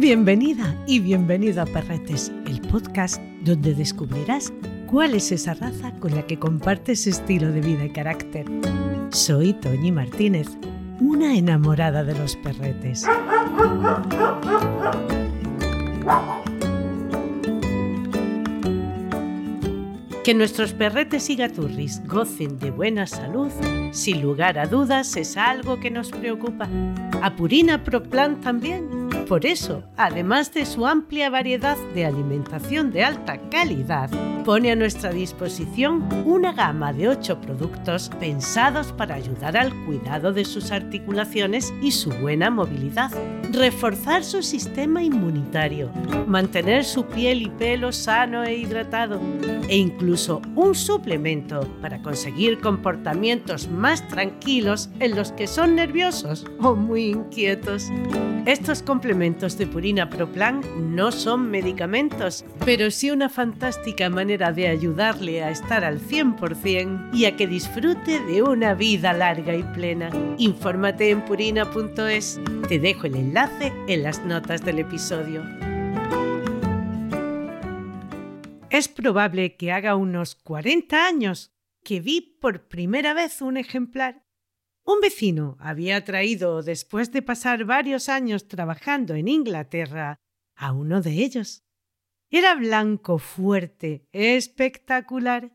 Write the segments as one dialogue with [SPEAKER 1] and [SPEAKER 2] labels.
[SPEAKER 1] Bienvenida y bienvenido a Perretes, el podcast donde descubrirás cuál es esa raza con la que compartes estilo de vida y carácter. Soy Toñi Martínez, una enamorada de los perretes. Que nuestros perretes y gaturris gocen de buena salud, sin lugar a dudas, es algo que nos preocupa. A Purina Proplan también. Por eso, además de su amplia variedad de alimentación de alta calidad, pone a nuestra disposición una gama de ocho productos pensados para ayudar al cuidado de sus articulaciones y su buena movilidad, reforzar su sistema inmunitario, mantener su piel y pelo sano e hidratado, e incluso un suplemento para conseguir comportamientos más tranquilos en los que son nerviosos o muy inquietos. Estos complementos de Purina Pro Plan no son medicamentos, pero sí una fantástica manera de ayudarle a estar al 100% y a que disfrute de una vida larga y plena. Infórmate en purina.es. Te dejo el enlace en las notas del episodio. Es probable que haga unos 40 años que vi por primera vez un ejemplar. Un vecino había traído, después de pasar varios años trabajando en Inglaterra, a uno de ellos. Era blanco, fuerte, espectacular.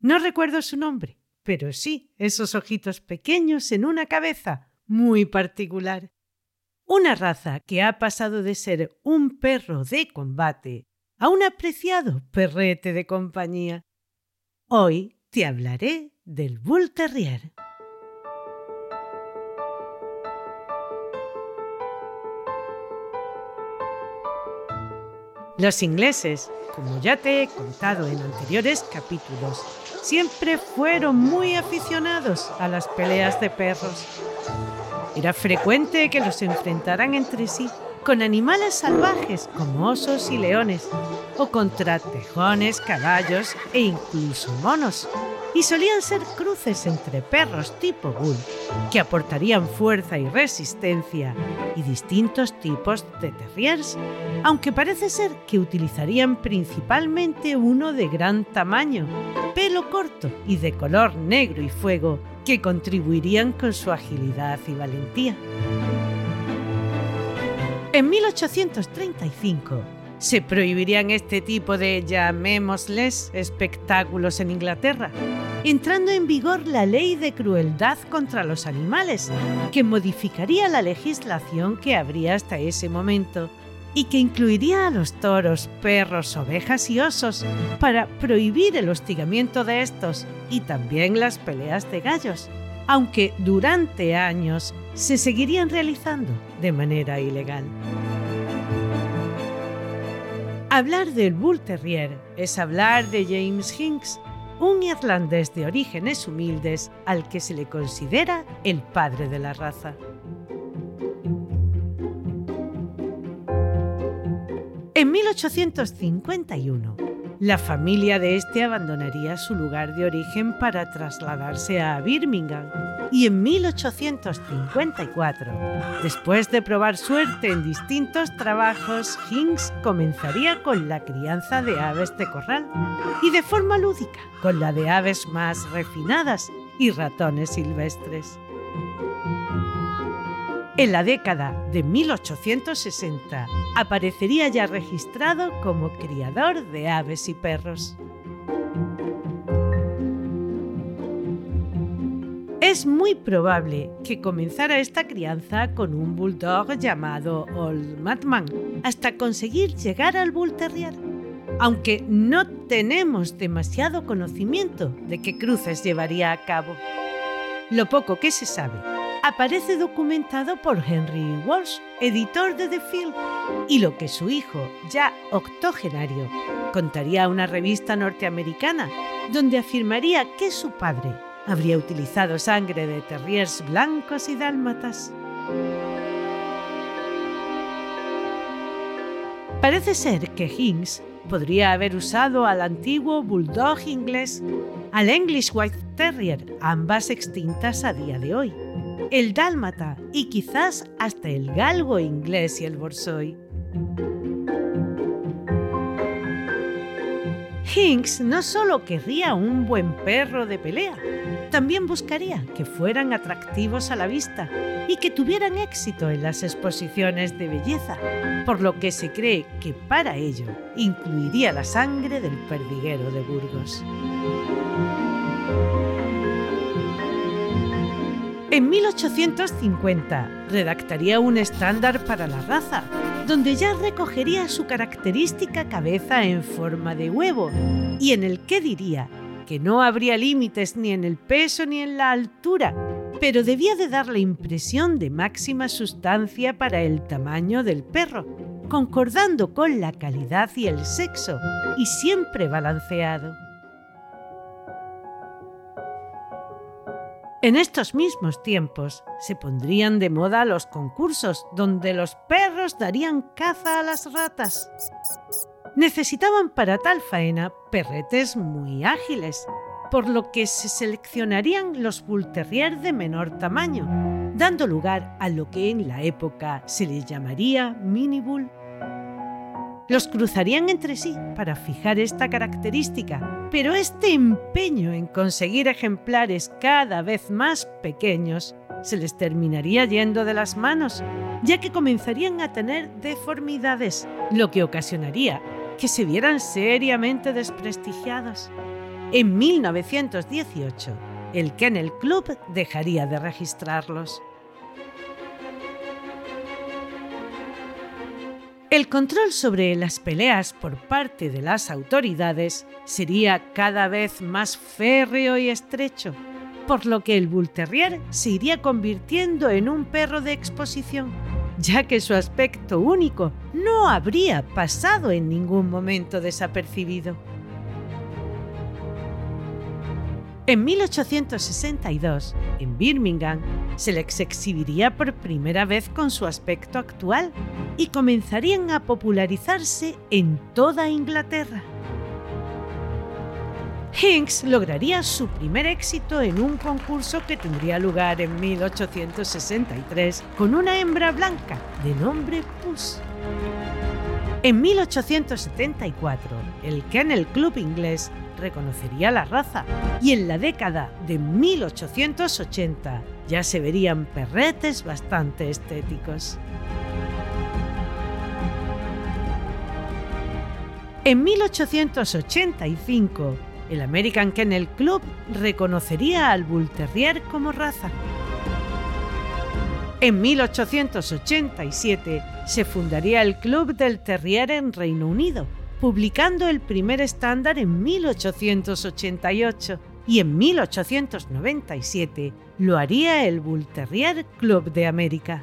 [SPEAKER 1] No recuerdo su nombre, pero sí esos ojitos pequeños en una cabeza muy particular. Una raza que ha pasado de ser un perro de combate a un apreciado perrete de compañía. Hoy te hablaré del Bull Terrier. Los ingleses, como ya te he contado en anteriores capítulos, siempre fueron muy aficionados a las peleas de perros. Era frecuente que los enfrentaran entre sí con animales salvajes como osos y leones, o contra tejones, caballos e incluso monos. Y solían ser cruces entre perros tipo bull, que aportarían fuerza y resistencia, y distintos tipos de terriers, aunque parece ser que utilizarían principalmente uno de gran tamaño, pelo corto y de color negro y fuego, que contribuirían con su agilidad y valentía. En 1835 se prohibirían este tipo de, llamémosles, espectáculos en Inglaterra, entrando en vigor la ley de crueldad contra los animales, que modificaría la legislación que habría hasta ese momento y que incluiría a los toros, perros, ovejas y osos para prohibir el hostigamiento de estos y también las peleas de gallos, aunque durante años se seguirían realizando de manera ilegal. Hablar del Bull Terrier es hablar de James Hinks, un irlandés de orígenes humildes al que se le considera el padre de la raza. En 1851, la familia de este abandonaría su lugar de origen para trasladarse a Birmingham y en 1854, después de probar suerte en distintos trabajos, Hinks comenzaría con la crianza de aves de corral y de forma lúdica con la de aves más refinadas y ratones silvestres. En la década de 1860 aparecería ya registrado como criador de aves y perros. Es muy probable que comenzara esta crianza con un bulldog llamado Old Madman, hasta conseguir llegar al Bull Terrier, aunque no tenemos demasiado conocimiento de qué cruces llevaría a cabo. Lo poco que se sabe aparece documentado por Henry Walsh, editor de The Field, y lo que su hijo, ya octogenario, contaría a una revista norteamericana, donde afirmaría que su padre habría utilizado sangre de terriers blancos y dálmatas. Parece ser que Hinks podría haber usado al antiguo bulldog inglés, al English White Terrier, ambas extintas a día de hoy el dálmata y quizás hasta el galgo inglés y el borsoi. Hinks no solo querría un buen perro de pelea, también buscaría que fueran atractivos a la vista y que tuvieran éxito en las exposiciones de belleza, por lo que se cree que para ello incluiría la sangre del perdiguero de Burgos. En 1850 redactaría un estándar para la raza, donde ya recogería su característica cabeza en forma de huevo y en el que diría que no habría límites ni en el peso ni en la altura, pero debía de dar la impresión de máxima sustancia para el tamaño del perro, concordando con la calidad y el sexo, y siempre balanceado. En estos mismos tiempos se pondrían de moda los concursos donde los perros darían caza a las ratas. Necesitaban para tal faena perretes muy ágiles, por lo que se seleccionarían los Bull Terrier de menor tamaño, dando lugar a lo que en la época se les llamaría Mini Bull. Los cruzarían entre sí para fijar esta característica, pero este empeño en conseguir ejemplares cada vez más pequeños se les terminaría yendo de las manos, ya que comenzarían a tener deformidades, lo que ocasionaría que se vieran seriamente desprestigiados. En 1918, el Kennel Club dejaría de registrarlos. El control sobre las peleas por parte de las autoridades sería cada vez más férreo y estrecho, por lo que el Bull Terrier se iría convirtiendo en un perro de exposición, ya que su aspecto único no habría pasado en ningún momento desapercibido. En 1862, en Birmingham, se les exhibiría por primera vez con su aspecto actual y comenzarían a popularizarse en toda Inglaterra. Hinks lograría su primer éxito en un concurso que tendría lugar en 1863 con una hembra blanca de nombre Puss. En 1874, el Kennel Club inglés reconocería la raza y en la década de 1880 ya se verían perretes bastante estéticos. En 1885, el American Kennel Club reconocería al Bull Terrier como raza. En 1887 se fundaría el Club del Terrier en Reino Unido, publicando el primer estándar en 1888 y en 1897 lo haría el Bull Terrier Club de América.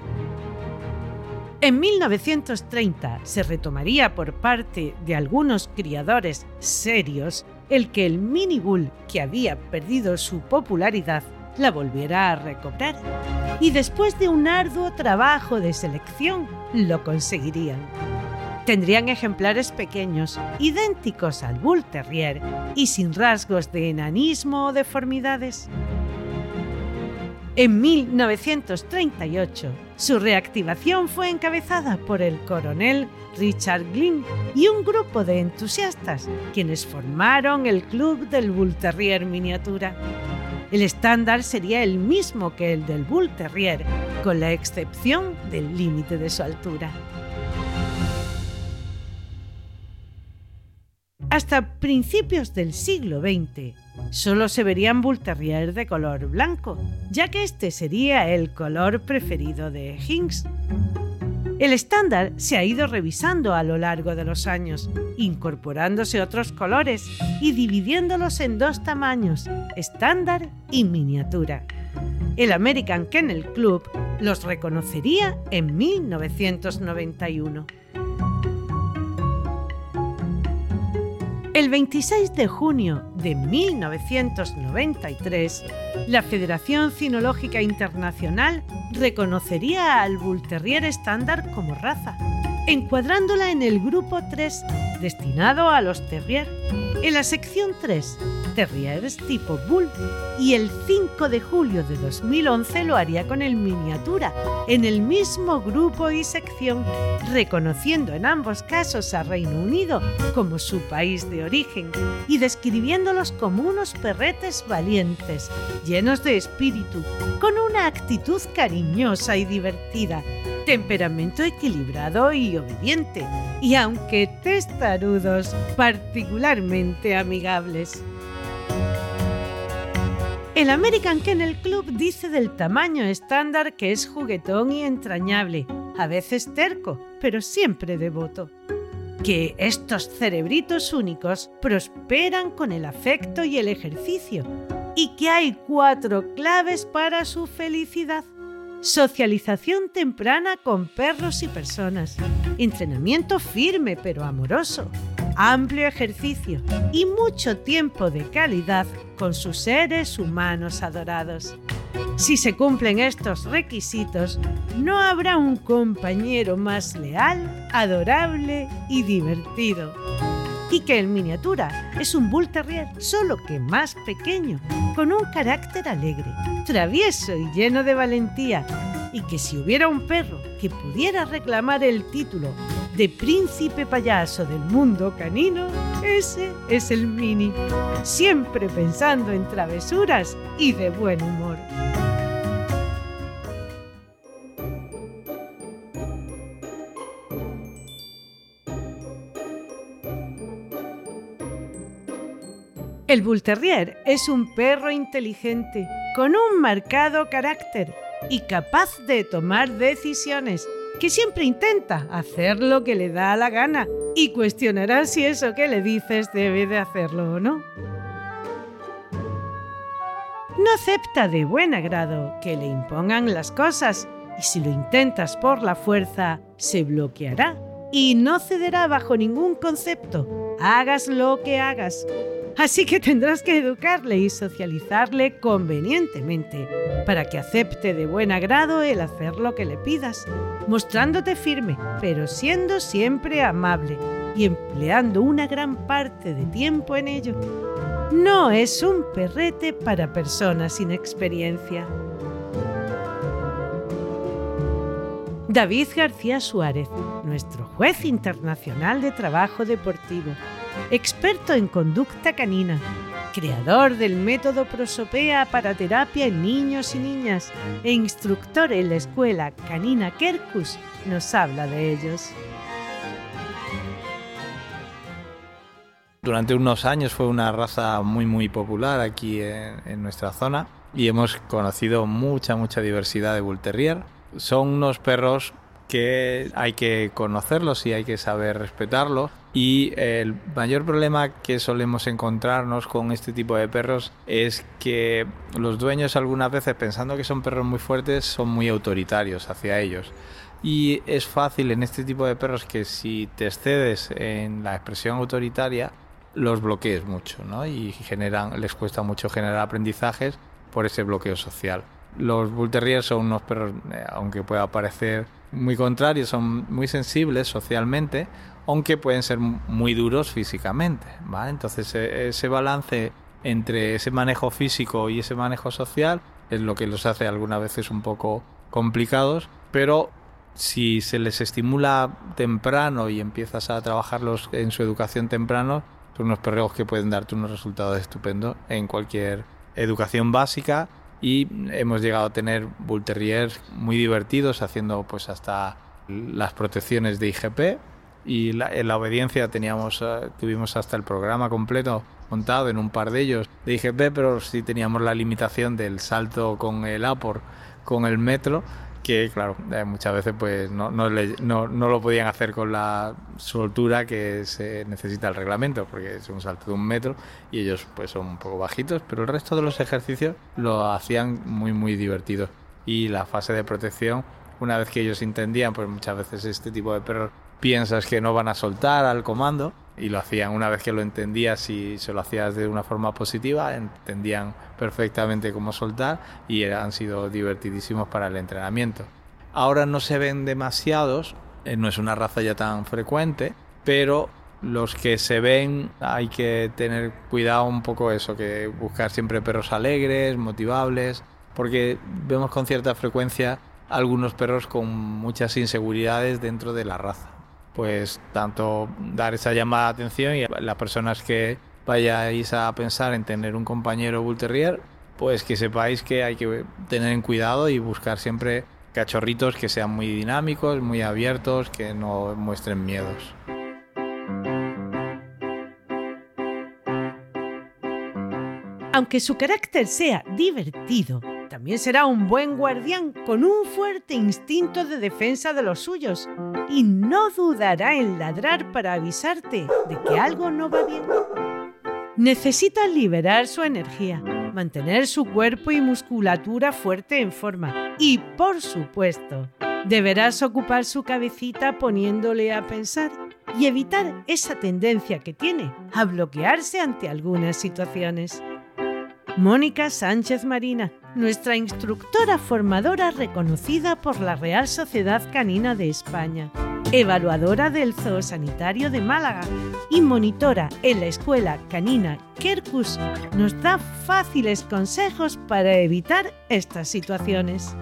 [SPEAKER 1] En 1930 se retomaría por parte de algunos criadores serios el que el mini bull, que había perdido su popularidad, la volviera a recobrar. Y después de un arduo trabajo de selección, lo conseguirían. Tendrían ejemplares pequeños, idénticos al Bull Terrier y sin rasgos de enanismo o deformidades. En 1938, su reactivación fue encabezada por el coronel Richard Glynn y un grupo de entusiastas, quienes formaron el Club del Bull Terrier Miniatura. El estándar sería el mismo que el del Bull Terrier, con la excepción del límite de su altura. Hasta principios del siglo XX, solo se verían Bull Terrier de color blanco, ya que este sería el color preferido de Hinks. El estándar se ha ido revisando a lo largo de los años, incorporándose otros colores y dividiéndolos en dos tamaños, estándar y miniatura. El American Kennel Club los reconocería en 1991. El 26 de junio de 1993, la Federación Cinológica Internacional reconocería al Bull Terrier estándar como raza, encuadrándola en el grupo 3, destinado a los terrier. En la sección 3 terriers tipo Bull, y el 5 de julio de 2011 lo haría con el Miniatura, en el mismo grupo y sección, reconociendo en ambos casos a Reino Unido como su país de origen y describiéndolos como unos perretes valientes, llenos de espíritu, con una actitud cariñosa y divertida, temperamento equilibrado y obediente, y aunque testarudos, particularmente amigables. El American Kennel Club dice del tamaño estándar que es juguetón y entrañable, a veces terco, pero siempre devoto. Que estos cerebritos únicos prosperan con el afecto y el ejercicio, y que hay cuatro claves para su felicidad. Socialización temprana con perros y personas. Entrenamiento firme pero amoroso. Amplio ejercicio y mucho tiempo de calidad con sus seres humanos adorados. Si se cumplen estos requisitos, no habrá un compañero más leal, adorable y divertido y que en miniatura es un Bull Terrier, solo que más pequeño, con un carácter alegre, travieso y lleno de valentía, y que si hubiera un perro que pudiera reclamar el título de príncipe payaso del mundo canino, ese es el Mini, siempre pensando en travesuras y de buen humor. El Bull Terrier es un perro inteligente, con un marcado carácter y capaz de tomar decisiones, que siempre intenta hacer lo que le da la gana y cuestionará si eso que le dices debe de hacerlo o no. No acepta de buen agrado que le impongan las cosas y si lo intentas por la fuerza, se bloqueará y no cederá bajo ningún concepto, hagas lo que hagas, Así que tendrás que educarle y socializarle convenientemente para que acepte de buen agrado el hacer lo que le pidas, mostrándote firme, pero siendo siempre amable y empleando una gran parte de tiempo en ello. No es un perrete para personas sin experiencia. David García Suárez, nuestro juez internacional de trabajo deportivo, experto en conducta canina, creador del método Prosopea para terapia en niños y niñas e instructor en la escuela Canina Kerkus, nos habla de ellos.
[SPEAKER 2] Durante unos años fue una raza muy muy popular aquí en, nuestra zona y hemos conocido mucha mucha diversidad de Bull. Son unos perros que hay que conocerlos y hay que saber respetarlos. Y el mayor problema que solemos encontrarnos con este tipo de perros es que los dueños algunas veces pensando que son perros muy fuertes son muy autoritarios hacia ellos. Y es fácil en este tipo de perros que si te excedes en la expresión autoritaria, los bloquees mucho, ¿no? Y generan, les cuesta mucho generar aprendizajes por ese bloqueo social. Los Bull Terriers son unos perros, eh, aunque pueda parecer muy contrarios, son muy sensibles socialmente, aunque pueden ser muy duros físicamente. ¿vale? Entonces e, ese balance entre ese manejo físico y ese manejo social es lo que los hace algunas veces un poco complicados, pero si se les estimula temprano y empiezas a trabajarlos en su educación temprano, son unos perros que pueden darte unos resultados estupendos en cualquier educación básica y hemos llegado a tener bull terriers muy divertidos haciendo pues hasta las protecciones de IGP y en la obediencia teníamos eh, tuvimos hasta el programa completo montado en un par de ellos de IGP pero sí teníamos la limitación del salto con el APOR con el metro que claro, eh, muchas veces pues no, no, no, lo podían hacer con la soltura que se necesita el reglamento, porque es un salto de un metro y ellos pues son un poco bajitos, pero el resto de los ejercicios lo hacían muy muy divertidos. Y la fase de protección, una vez que ellos entendían, pues muchas veces este tipo de perros piensas que no van a soltar al comando y lo hacían una vez que lo entendías y se lo hacías de una forma positiva, entendían perfectamente cómo soltar y han sido divertidísimos para el entrenamiento. Ahora no se ven demasiados, eh, no es una raza ya tan frecuente, pero los que se ven hay que tener cuidado un poco eso, que buscar siempre perros alegres, motivables, porque vemos con cierta frecuencia algunos perros con muchas inseguridades dentro de la raza. Pues tanto dar esa llamada de atención y a las personas que vayáis a pensar en tener un compañero pues que sepáis que hay que tener en cuidado y buscar siempre cachorritos que sean muy dinámicos, muy abiertos, que no muestren miedos.
[SPEAKER 1] Aunque su carácter sea divertido, también será un buen guardián con un fuerte instinto de defensa de los suyos y no dudará en ladrar para avisarte de que algo no va bien. Necesita liberar su energía, mantener su cuerpo y musculatura fuerte en forma y, por supuesto, deberás ocupar su cabecita poniéndole a pensar y evitar esa tendencia que tiene a bloquearse ante algunas situaciones. Mónica Sánchez Marina, nuestra instructora formadora reconocida por la Real Sociedad Canina de España, evaluadora del Zoosanitario de Málaga y monitora en la Escuela Canina Kerkus, nos da fáciles consejos para evitar estas situaciones.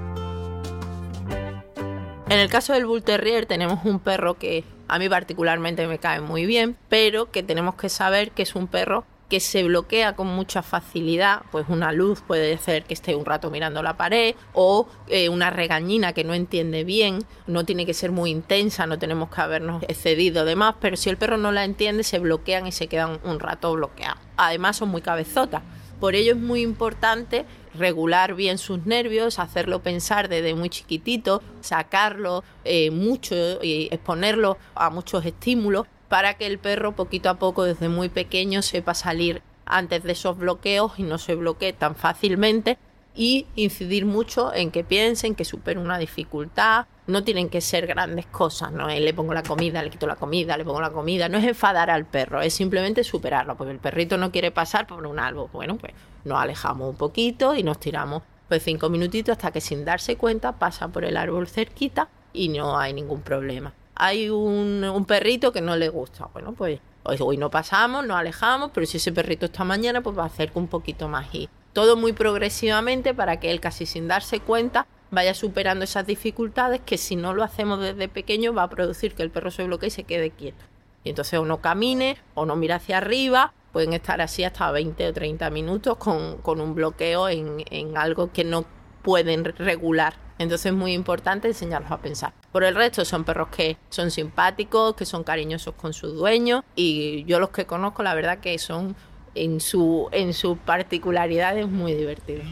[SPEAKER 3] En el caso del Bull Terrier tenemos un perro que a mí particularmente me cae muy bien, pero que tenemos que saber que es un perro que se bloquea con mucha facilidad, pues una luz puede ser que esté un rato mirando la pared o eh, una regañina que no entiende bien, no tiene que ser muy intensa, no tenemos que habernos excedido de más, pero si el perro no la entiende se bloquean y se quedan un rato bloqueados. Además son muy cabezotas. Por ello es muy importante regular bien sus nervios, hacerlo pensar desde muy chiquitito, sacarlo eh, mucho y exponerlo a muchos estímulos para que el perro poquito a poco desde muy pequeño sepa salir antes de esos bloqueos y no se bloquee tan fácilmente y incidir mucho en que piensen que superen una dificultad. No tienen que ser grandes cosas, no le pongo la comida, le quito la comida, le pongo la comida. No es enfadar al perro, es simplemente superarlo, porque el perrito no quiere pasar por un árbol. Bueno, pues nos alejamos un poquito y nos tiramos pues cinco minutitos hasta que sin darse cuenta pasa por el árbol cerquita y no hay ningún problema hay un, perrito que no le gusta. Bueno, pues hoy no pasamos, nos alejamos, pero si ese perrito está mañana, pues va a acercar un poquito más y todo muy progresivamente para que él casi sin darse cuenta vaya superando esas dificultades que si no lo hacemos desde pequeño va a producir que el perro se bloquee y se quede quieto. Y entonces o no camine o no mira hacia arriba, pueden estar así hasta 20 o 30 minutos con, un bloqueo en, en algo que no pueden regular entonces es muy importante enseñarlos a pensar. Por el resto son perros que son simpáticos, que son cariñosos con su dueño y yo los que conozco la verdad que son en su, en sus particularidades muy divertidos.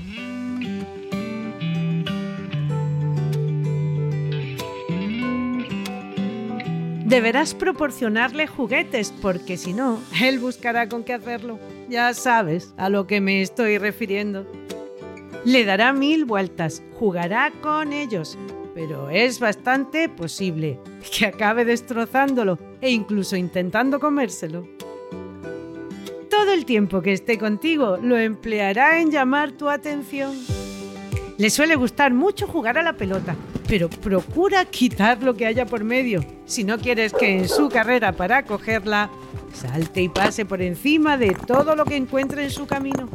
[SPEAKER 1] Deberás proporcionarle juguetes porque si no, él buscará con qué hacerlo. Ya sabes a lo que me estoy refiriendo. Le dará mil vueltas, jugará con ellos, pero es bastante posible que acabe destrozándolo e incluso intentando comérselo. Todo el tiempo que esté contigo lo empleará en llamar tu atención. Le suele gustar mucho jugar a la pelota, pero procura quitar lo que haya por medio. Si no quieres que en su carrera para cogerla, salte y pase por encima de todo lo que encuentre en su camino.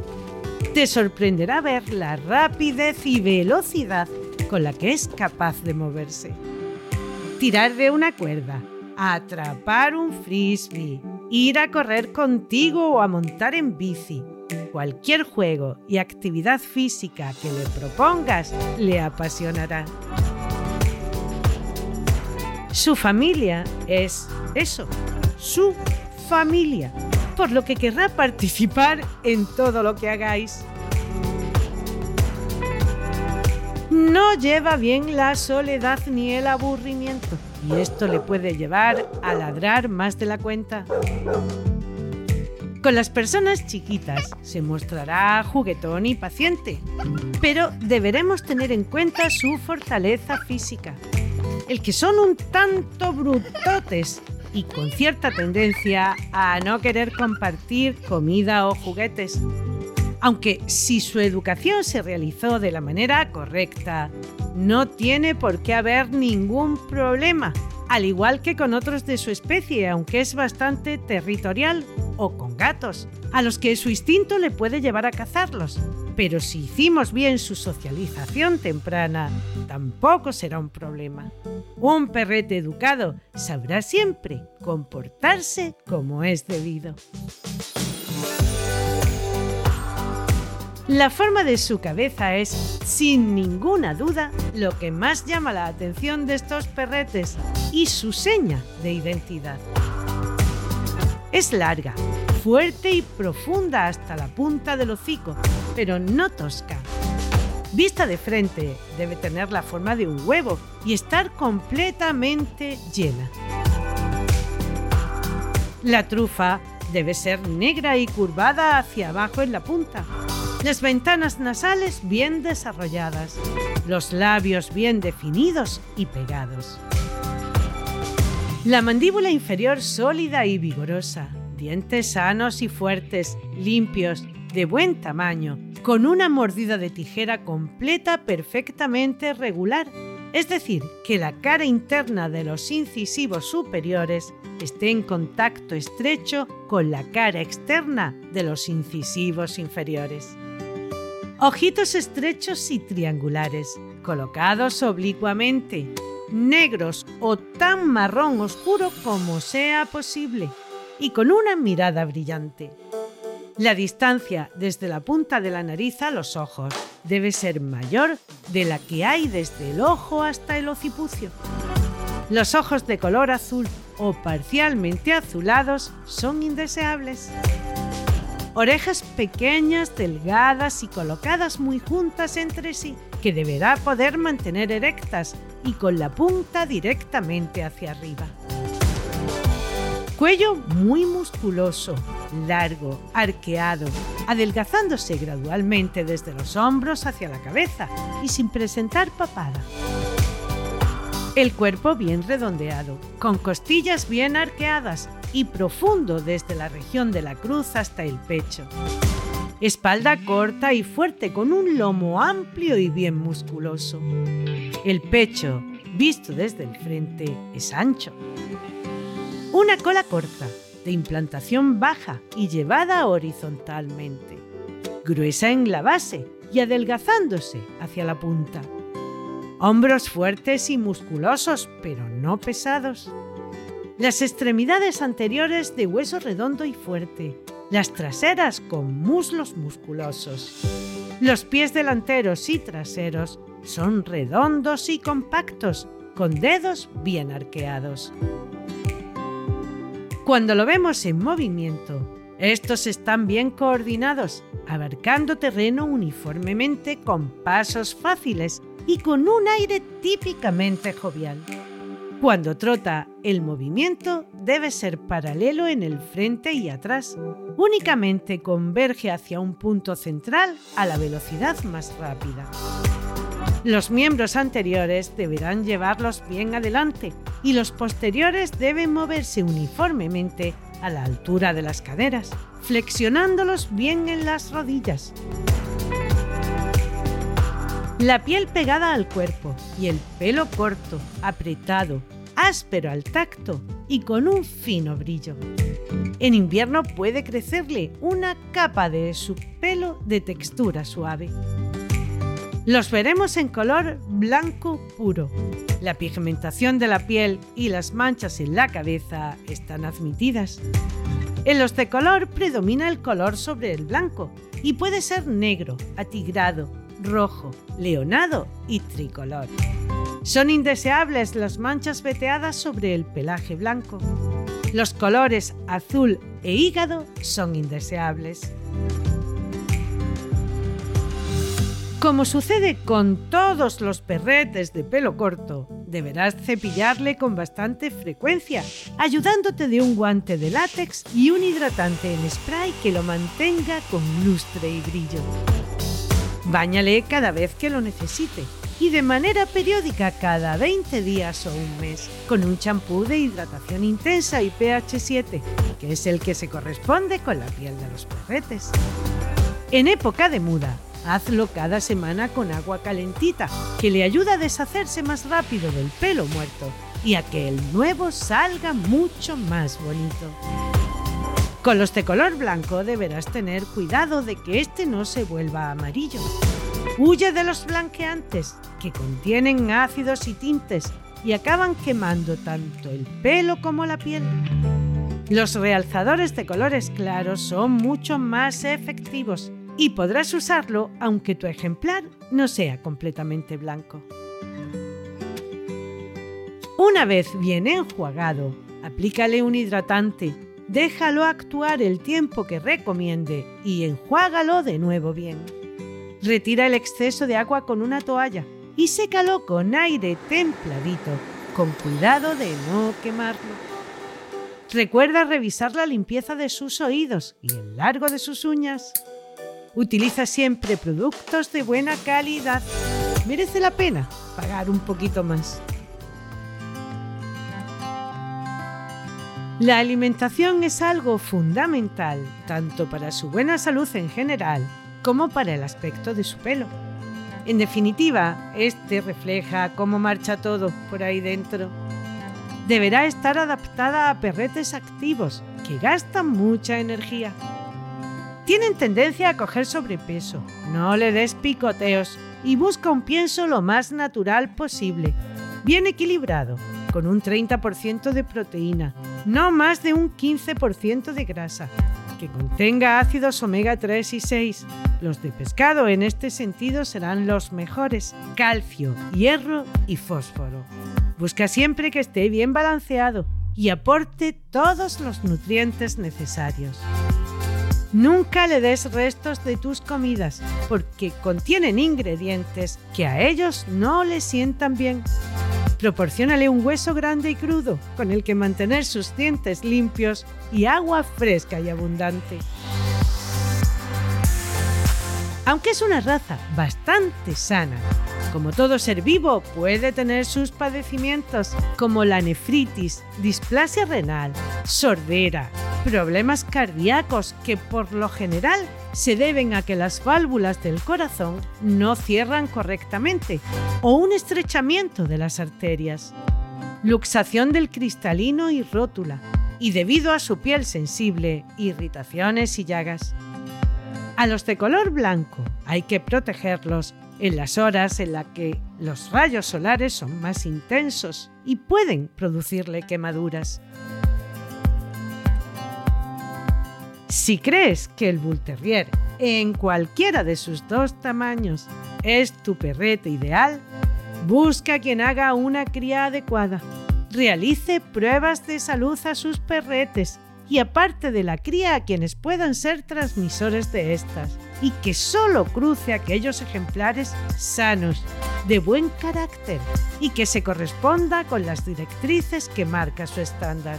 [SPEAKER 1] Te sorprenderá ver la rapidez y velocidad con la que es capaz de moverse. Tirar de una cuerda, atrapar un frisbee, ir a correr contigo o a montar en bici. Cualquier juego y actividad física que le propongas le apasionará. Su familia es eso, su familia por lo que querrá participar en todo lo que hagáis. No lleva bien la soledad ni el aburrimiento, y esto le puede llevar a ladrar más de la cuenta. Con las personas chiquitas se mostrará juguetón y paciente, pero deberemos tener en cuenta su fortaleza física. El que son un tanto brutotes y con cierta tendencia a no querer compartir comida o juguetes. Aunque si su educación se realizó de la manera correcta, no tiene por qué haber ningún problema al igual que con otros de su especie, aunque es bastante territorial, o con gatos, a los que su instinto le puede llevar a cazarlos. Pero si hicimos bien su socialización temprana, tampoco será un problema. Un perrete educado sabrá siempre comportarse como es debido. La forma de su cabeza es, sin ninguna duda, lo que más llama la atención de estos perretes y su seña de identidad. Es larga, fuerte y profunda hasta la punta del hocico, pero no tosca. Vista de frente, debe tener la forma de un huevo y estar completamente llena. La trufa debe ser negra y curvada hacia abajo en la punta las ventanas nasales bien desarrolladas, los labios bien definidos y pegados. La mandíbula inferior sólida y vigorosa, dientes sanos y fuertes, limpios, de buen tamaño, con una mordida de tijera completa perfectamente regular, es decir, que la cara interna de los incisivos superiores esté en contacto estrecho con la cara externa de los incisivos inferiores. Ojitos estrechos y triangulares, colocados oblicuamente, negros o tan marrón oscuro como sea posible, y con una mirada brillante. La distancia desde la punta de la nariz a los ojos debe ser mayor de la que hay desde el ojo hasta el occipucio. Los ojos de color azul o parcialmente azulados son indeseables. Orejas pequeñas, delgadas y colocadas muy juntas entre sí, que deberá poder mantener erectas y con la punta directamente hacia arriba. Cuello muy musculoso, largo, arqueado, adelgazándose gradualmente desde los hombros hacia la cabeza y sin presentar papada. El cuerpo bien redondeado, con costillas bien arqueadas y profundo desde la región de la cruz hasta el pecho. Espalda corta y fuerte con un lomo amplio y bien musculoso. El pecho, visto desde el frente, es ancho. Una cola corta, de implantación baja y llevada horizontalmente. Gruesa en la base y adelgazándose hacia la punta. Hombros fuertes y musculosos, pero no pesados. Las extremidades anteriores de hueso redondo y fuerte. Las traseras con muslos musculosos. Los pies delanteros y traseros son redondos y compactos, con dedos bien arqueados. Cuando lo vemos en movimiento, estos están bien coordinados, abarcando terreno uniformemente con pasos fáciles y con un aire típicamente jovial. Cuando trota, el movimiento debe ser paralelo en el frente y atrás. Únicamente converge hacia un punto central a la velocidad más rápida. Los miembros anteriores deberán llevarlos bien adelante y los posteriores deben moverse uniformemente a la altura de las caderas, flexionándolos bien en las rodillas. La piel pegada al cuerpo y el pelo corto, apretado, áspero al tacto y con un fino brillo. En invierno puede crecerle una capa de su pelo de textura suave. Los veremos en color blanco puro. La pigmentación de la piel y las manchas en la cabeza están admitidas. En los de color predomina el color sobre el blanco y puede ser negro, atigrado, rojo, leonado y tricolor. Son indeseables las manchas veteadas sobre el pelaje blanco. Los colores azul e hígado son indeseables. Como sucede con todos los perretes de pelo corto, deberás cepillarle con bastante frecuencia, ayudándote de un guante de látex y un hidratante en spray que lo mantenga con lustre y brillo. Báñale cada vez que lo necesite y de manera periódica cada 20 días o un mes con un champú de hidratación intensa y pH 7, que es el que se corresponde con la piel de los perretes. En época de muda, hazlo cada semana con agua calentita, que le ayuda a deshacerse más rápido del pelo muerto y a que el nuevo salga mucho más bonito. Con los de color blanco deberás tener cuidado de que este no se vuelva amarillo. Huye de los blanqueantes, que contienen ácidos y tintes y acaban quemando tanto el pelo como la piel. Los realzadores de colores claros son mucho más efectivos y podrás usarlo aunque tu ejemplar no sea completamente blanco. Una vez bien enjuagado, aplícale un hidratante, déjalo actuar el tiempo que recomiende y enjuágalo de nuevo bien. Retira el exceso de agua con una toalla y sécalo con aire templadito, con cuidado de no quemarlo. Recuerda revisar la limpieza de sus oídos y el largo de sus uñas. Utiliza siempre productos de buena calidad. Merece la pena pagar un poquito más. La alimentación es algo fundamental tanto para su buena salud en general como para el aspecto de su pelo. En definitiva, este refleja cómo marcha todo por ahí dentro. Deberá estar adaptada a perretes activos que gastan mucha energía. Tienen tendencia a coger sobrepeso. No le des picoteos y busca un pienso lo más natural posible, bien equilibrado, con un 30% de proteína, no más de un 15% de grasa, que contenga ácidos omega 3 y 6. Los de pescado en este sentido serán los mejores, calcio, hierro y fósforo. Busca siempre que esté bien balanceado y aporte todos los nutrientes necesarios. Nunca le des restos de tus comidas porque contienen ingredientes que a ellos no les sientan bien. Proporciónale un hueso grande y crudo con el que mantener sus dientes limpios y agua fresca y abundante. Aunque es una raza bastante sana, como todo ser vivo, puede tener sus padecimientos como la nefritis, displasia renal, sordera, problemas cardíacos que por lo general se deben a que las válvulas del corazón no cierran correctamente o un estrechamiento de las arterias, luxación del cristalino y rótula y debido a su piel sensible, irritaciones y llagas. A los de color blanco hay que protegerlos en las horas en las que los rayos solares son más intensos y pueden producirle quemaduras. Si crees que el Bull Terrier, en cualquiera de sus dos tamaños, es tu perrete ideal, busca quien haga una cría adecuada. Realice pruebas de salud a sus perretes y aparte de la cría a quienes puedan ser transmisores de estas y que solo cruce aquellos ejemplares sanos, de buen carácter y que se corresponda con las directrices que marca su estándar.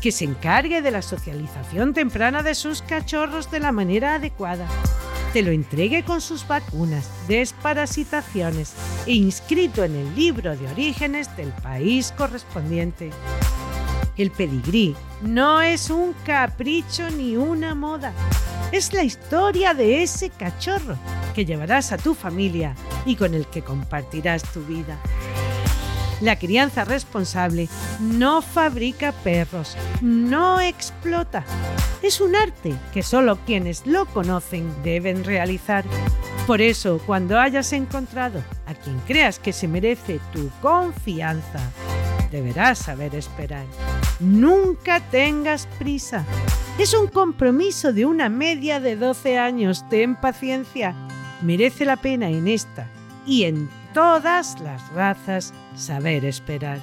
[SPEAKER 1] Que se encargue de la socialización temprana de sus cachorros de la manera adecuada. Te lo entregue con sus vacunas, desparasitaciones e inscrito en el libro de orígenes del país correspondiente. El pedigrí no es un capricho ni una moda. Es la historia de ese cachorro que llevarás a tu familia y con el que compartirás tu vida. La crianza responsable no fabrica perros, no explota. Es un arte que solo quienes lo conocen deben realizar. Por eso, cuando hayas encontrado a quien creas que se merece tu confianza, deberás saber esperar. Nunca tengas prisa. Es un compromiso de una media de 12 años. Ten paciencia. Merece la pena en esta y en todas las razas saber esperar.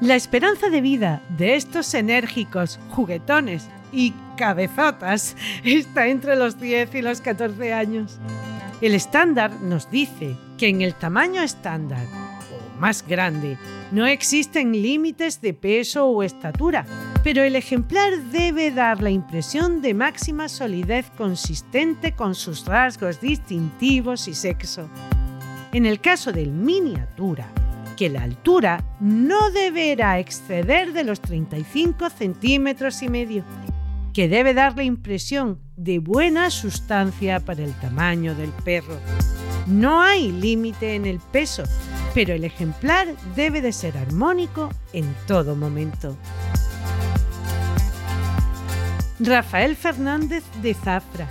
[SPEAKER 1] La esperanza de vida de estos enérgicos, juguetones y cabezotas está entre los 10 y los 14 años. El estándar nos dice que en el tamaño estándar más grande. No existen límites de peso o estatura, pero el ejemplar debe dar la impresión de máxima solidez consistente con sus rasgos distintivos y sexo. En el caso del miniatura, que la altura no deberá exceder de los 35 centímetros y medio, que debe dar la impresión de buena sustancia para el tamaño del perro. No hay límite en el peso, pero el ejemplar debe de ser armónico en todo momento. Rafael Fernández de Zafra,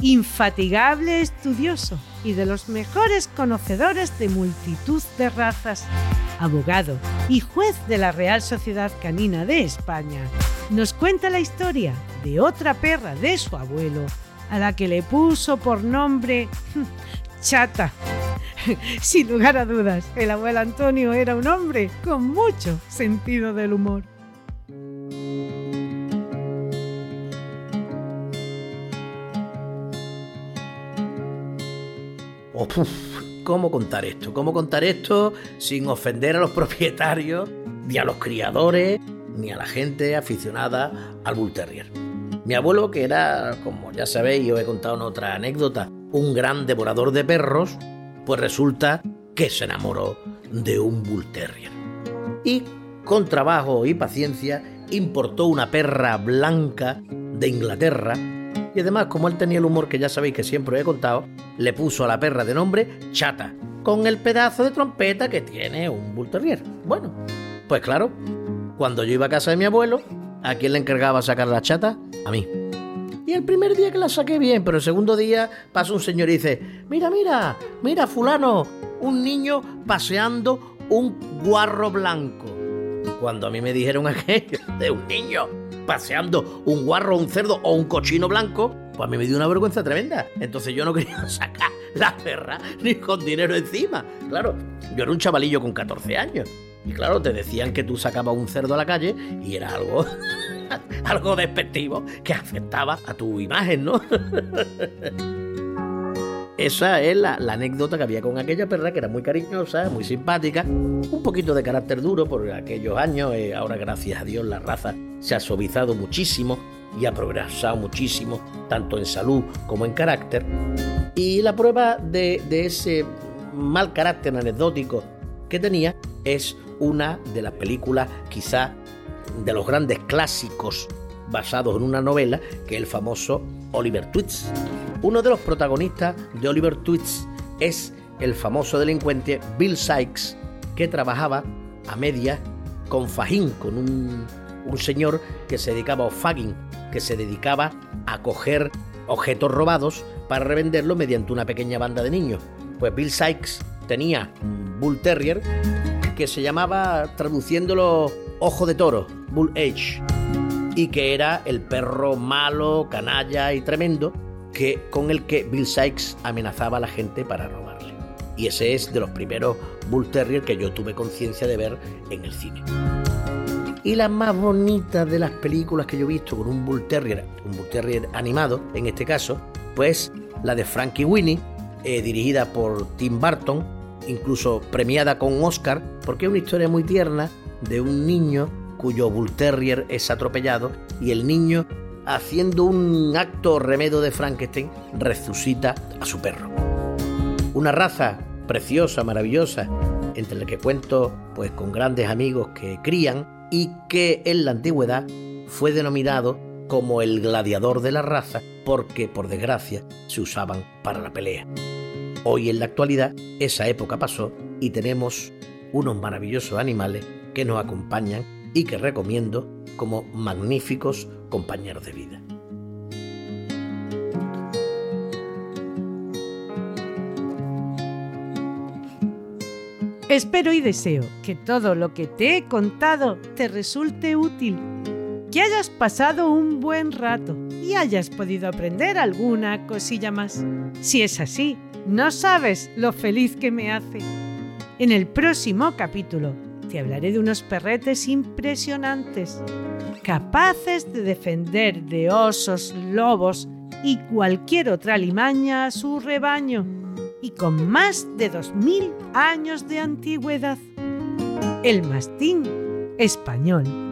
[SPEAKER 1] infatigable estudioso y de los mejores conocedores de multitud de razas, abogado y juez de la Real Sociedad Canina de España, nos cuenta la historia de otra perra de su abuelo, a la que le puso por nombre Chata. Sin lugar a dudas, el abuelo Antonio era un hombre con mucho sentido del humor.
[SPEAKER 4] Oh, ¿Cómo contar esto? ¿Cómo contar esto sin ofender a los propietarios, ni a los criadores, ni a la gente aficionada al Bull Terrier? Mi abuelo, que era, como ya sabéis, yo he contado en otra anécdota, un gran devorador de perros, pues resulta que se enamoró de un Bull Terrier. Y con trabajo y paciencia importó una perra blanca de Inglaterra y además, como él tenía el humor que ya sabéis que siempre he contado, le puso a la perra de nombre Chata, con el pedazo de trompeta que tiene un Bull Terrier. Bueno, pues claro, cuando yo iba a casa de mi abuelo, ¿a quién le encargaba sacar la chata? A mí. El primer día que la saqué bien, pero el segundo día pasa un señor y dice, mira, mira, mira, fulano, un niño paseando un guarro blanco. Cuando a mí me dijeron aquello de un niño paseando un guarro, un cerdo o un cochino blanco, pues a mí me dio una vergüenza tremenda. Entonces yo no quería sacar la perra ni con dinero encima. Claro, yo era un chavalillo con 14 años. Y claro, te decían que tú sacabas un cerdo a la calle y era algo, algo despectivo que afectaba a tu imagen, ¿no? Esa es la, anécdota que había con aquella perra que era muy cariñosa, muy simpática, un poquito de carácter duro por aquellos años. Eh, ahora, gracias a Dios, la raza se ha suavizado muchísimo y ha progresado muchísimo, tanto en salud como en carácter. Y la prueba de, de ese mal carácter anecdótico que tenía es una de las películas, quizá de los grandes clásicos basados en una novela, que es el famoso Oliver Twist. Uno de los protagonistas de Oliver Twist es el famoso delincuente Bill Sykes, que trabajaba a media con Fajín, con un, señor que se dedicaba a fagging, que se dedicaba a coger objetos robados para revenderlos mediante una pequeña banda de niños. Pues Bill Sykes tenía un Bull Terrier que se llamaba, traduciéndolo, Ojo de Toro, Bull Age y que era el perro malo, canalla y tremendo que, con el que Bill Sykes amenazaba a la gente para robarle. Y ese es de los primeros Bull Terrier que yo tuve conciencia de ver en el cine. Y la más bonita de las películas que yo he visto con un Bull Terrier, un Bull Terrier animado en este caso, pues la de Frankie Winnie, eh, dirigida por Tim Burton, incluso premiada con Oscar, porque es una historia muy tierna de un niño cuyo Bull Terrier es atropellado y el niño, haciendo un acto remedo de Frankenstein, resucita a su perro. Una raza preciosa, maravillosa, entre la que cuento pues con grandes amigos que crían y que en la antigüedad fue denominado como el gladiador de la raza porque por desgracia se usaban para la pelea. Hoy en la actualidad esa época pasó y tenemos unos maravillosos animales que nos acompañan y que recomiendo como magníficos compañeros de vida.
[SPEAKER 1] Espero y deseo que todo lo que te he contado te resulte útil, que hayas pasado un buen rato y hayas podido aprender alguna cosilla más. Si es así, no sabes lo feliz que me hace. En el próximo capítulo te hablaré de unos perretes impresionantes, capaces de defender de osos, lobos y cualquier otra limaña a su rebaño, y con más de 2.000 años de antigüedad. El mastín español.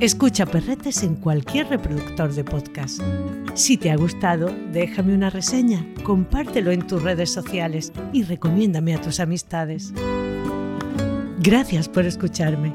[SPEAKER 1] Escucha Perretes en cualquier reproductor de podcast. Si te ha gustado, déjame una reseña, compártelo en tus redes sociales y recomiéndame a tus amistades. Gracias por escucharme.